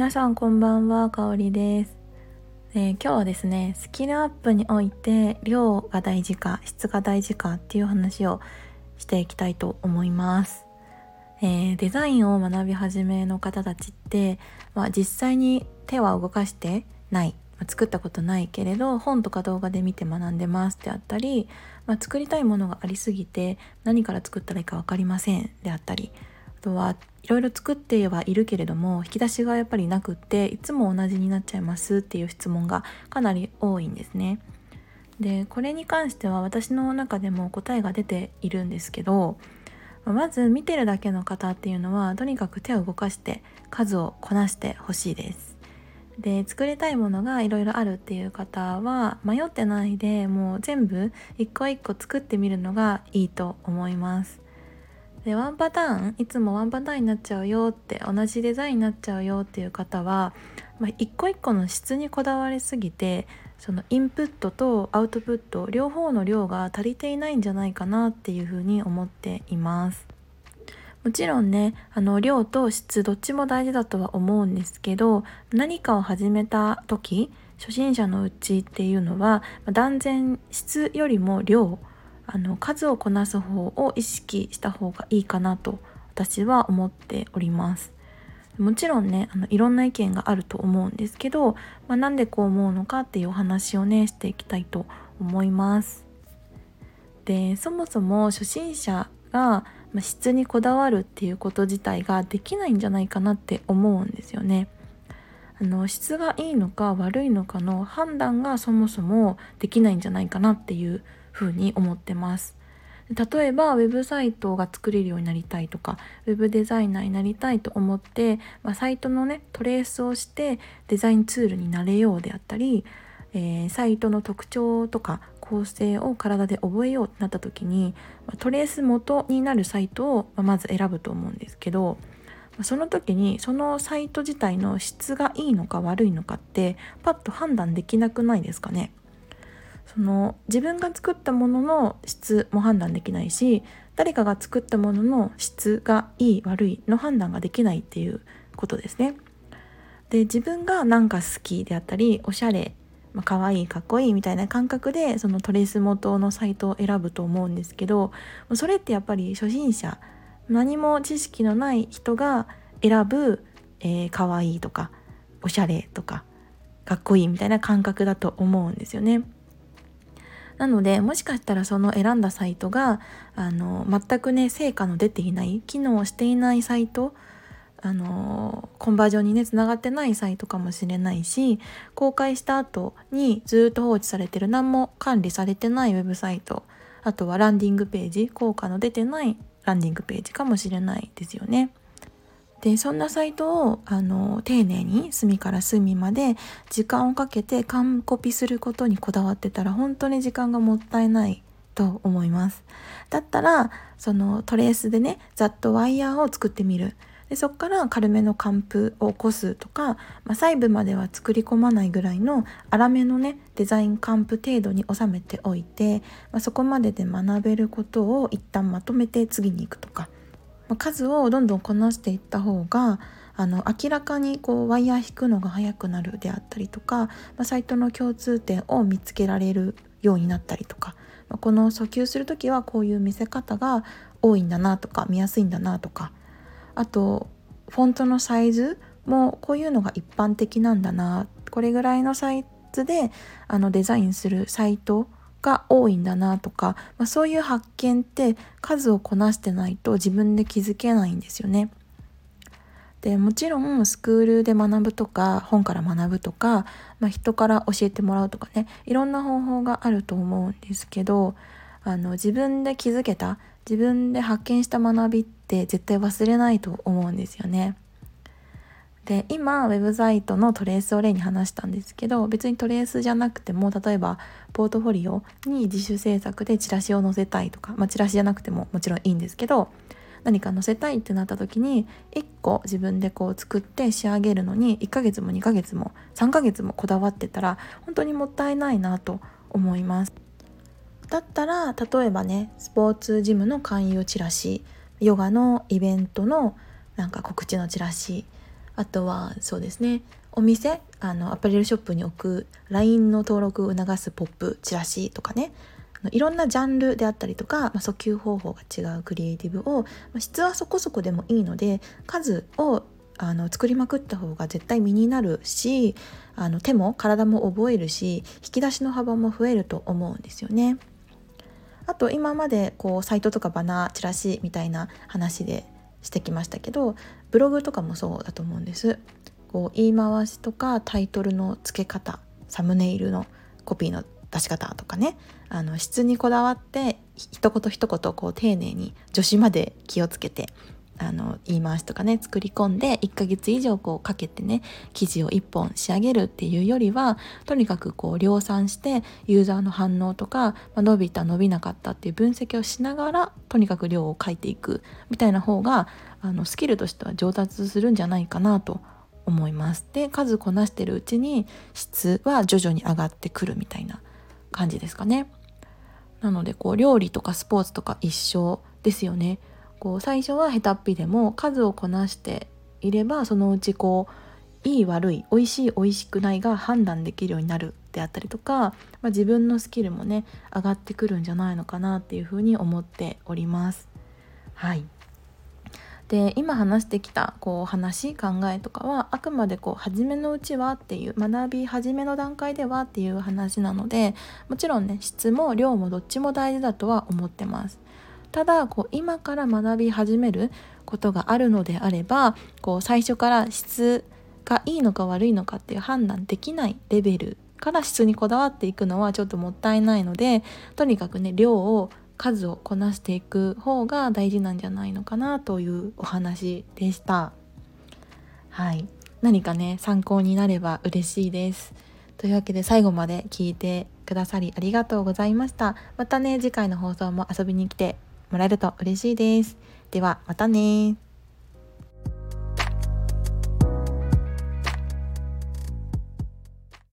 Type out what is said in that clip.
皆さんこんばんは、かおりです、えー、今日はですね、スキルアップにおいて量が大事か質が大事かっていう話をしていきたいと思います。えー、デザインを学び始めの方たちって、まあ、実際に手は動かしてない、まあ、作ったことないけれど本とか動画で見て学んでますであったり、まあ、作りたいものがありすぎて何から作ったらいいか分かりませんであったりあとはいろいろ作ってはいるけれども引き出しがやっぱりなくっていつも同じになっちゃいますっていう質問がかなり多いんですね。でこれに関しては私の中でも答えが出ているんですけどまず見てるだけの方っていうのはとにかく手を動かして数をこなしてほしいです。で作りたいものがいろいろあるっていう方は迷ってないでもう全部一個一個作ってみるのがいいと思います。でワンパターンいつもワンパターンになっちゃうよって同じデザインになっちゃうよっていう方は、まあ、一個一個の質にこだわりすぎてそのインプットとアウトプット両方の量が足りていないんじゃないかなっていうふうに思っています。もちろんねあの量と質どっちも大事だとは思うんですけど何かを始めた時初心者のうちっていうのは断然質よりも量あの数をこなす方を意識した方がいいかなと私は思っております。もちろんねあのいろんな意見があると思うんですけど、まあ、なんでこう思うのかっていうお話をねしていきたいと思います。でそもそも初心者が質にこだわるっていうこと自体ができないんじゃないかなって思うんですよね。あの質がいいのか悪いのかの判断がそもそもできないんじゃないかなっていうふうに思ってます。例えばウェブサイトが作れるようになりたいとかウェブデザイナーになりたいと思って、まあ、サイトのねトレースをしてデザインツールになれようであったり、えー、サイトの特徴とか構成を体で覚えようってなった時に、トレース元になるサイトをまず選ぶと思うんですけどその時にそのサイト自体の質がいいのか悪いのかってパッと判断できなくないですかねその自分が作ったものの質も判断できないし誰かが作ったものの質がいい悪いの判断ができないっていうことですね。で自分が何か好きであったりおしゃれ、まあ、可愛いかっこいいみたいな感覚でそのトレース元のサイトを選ぶと思うんですけどそれってやっぱり初心者何も知識のない人が選ぶ、えー、可愛いとかおしゃれとかかっこいいみたいな感覚だと思うんですよね。なのでもしかしたらその選んだサイトがあの全くね成果の出ていない機能していないサイトあのコンバージョンにねつながってないサイトかもしれないし公開した後にずっと放置されてる何も管理されてないウェブサイトあとはランディングページ効果の出てないランディングページかもしれないですよね。でそんなサイトをあの丁寧に隅から隅まで時間をかけて完コピすることにこだわってたら本当に時間がもったいないと思います。だったらそのトレースでねざっとワイヤーを作ってみる。でそこから軽めの還付を起こすとか、まあ、細部までは作り込まないぐらいの粗めのねデザイン還付程度に収めておいて、まあ、そこまでで学べることを一旦まとめて次に行くとか。数をどんどんこなしていった方があの明らかにこうワイヤー引くのが早くなるであったりとか、まあ、サイトの共通点を見つけられるようになったりとか、まあ、この訴求する時はこういう見せ方が多いんだなとか見やすいんだなとかあとフォントのサイズもこういうのが一般的なんだなこれぐらいのサイズであのデザインするサイトが多いんだなとか、まあ、そういう発見って数をこなしてないと自分で気づけないんですよね。でもちろんスクールで学ぶとか本から学ぶとか、まあ、人から教えてもらうとかねいろんな方法があると思うんですけどあの自分で気づけた自分で発見した学びって絶対忘れないと思うんですよね。で今ウェブサイトのトレースを例に話したんですけど別にトレースじゃなくても例えばポートフォリオに自主制作でチラシを載せたいとか、まあ、チラシじゃなくてももちろんいいんですけど何か載せたいってなった時に1個自分でこう作って仕上げるのに1ヶ月も2ヶ月も3ヶ月もこだわってたら本当にもったいないなと思います。だったら例えばねスポーツジムの勧誘チラシヨガのイベントのなんか告知のチラシあとはそうですねお店あのアパレルショップに置く LINE の登録を促すポップチラシとかねいろんなジャンルであったりとか、まあ、訴求方法が違うクリエイティブを、まあ、質はそこそこでもいいので数をあの作りまくった方が絶対身になるしあの手も体も覚えるし引き出しの幅も増えると思うんですよね。あと今までこうサイトとかバナーチラシみたいな話でしてきましたけどブログとかもそうだと思うんです。こう言い回しとかタイトルの付け方サムネイルのコピーの出し方とかねあの質にこだわって一言一言こう丁寧に助詞まで気をつけてあの言い回しとかね作り込んで1ヶ月以上こうかけてね記事を1本仕上げるっていうよりはとにかくこう量産してユーザーの反応とか、まあ、伸びた伸びなかったっていう分析をしながらとにかく量を書いていくみたいな方があのスキルとしては上達するんじゃないかなと思います。で数こなしてるうちに質は徐々に上がってくるみたいな感じですかね。なのでこう料理とかスポーツとか一緒ですよね。こう最初は下手っぴでも数をこなしていればそのうちこういい悪い美味しい美味しくないが判断できるようになるであったりとか、まあ、自分のスキルもね上がってくるんじゃないのかなっていうふうに思っております。はいで今話してきたこう話考えとかはあくまでこう初めのうちはっていう学び始めの段階ではっていう話なのでもちろんね質も量もどっちも大事だとは思ってます。ただこう今から学び始めることがあるのであればこう最初から質がいいのか悪いのかっていう判断できないレベルから質にこだわっていくのはちょっともったいないのでとにかくね量を数をこなしていく方が大事なんじゃないのかなというお話でした。はい何かね参考になれば嬉しいです。というわけで最後まで聞いてくださりありがとうございました。またね次回の放送も遊びに来てもらえると嬉しいです。ではまたね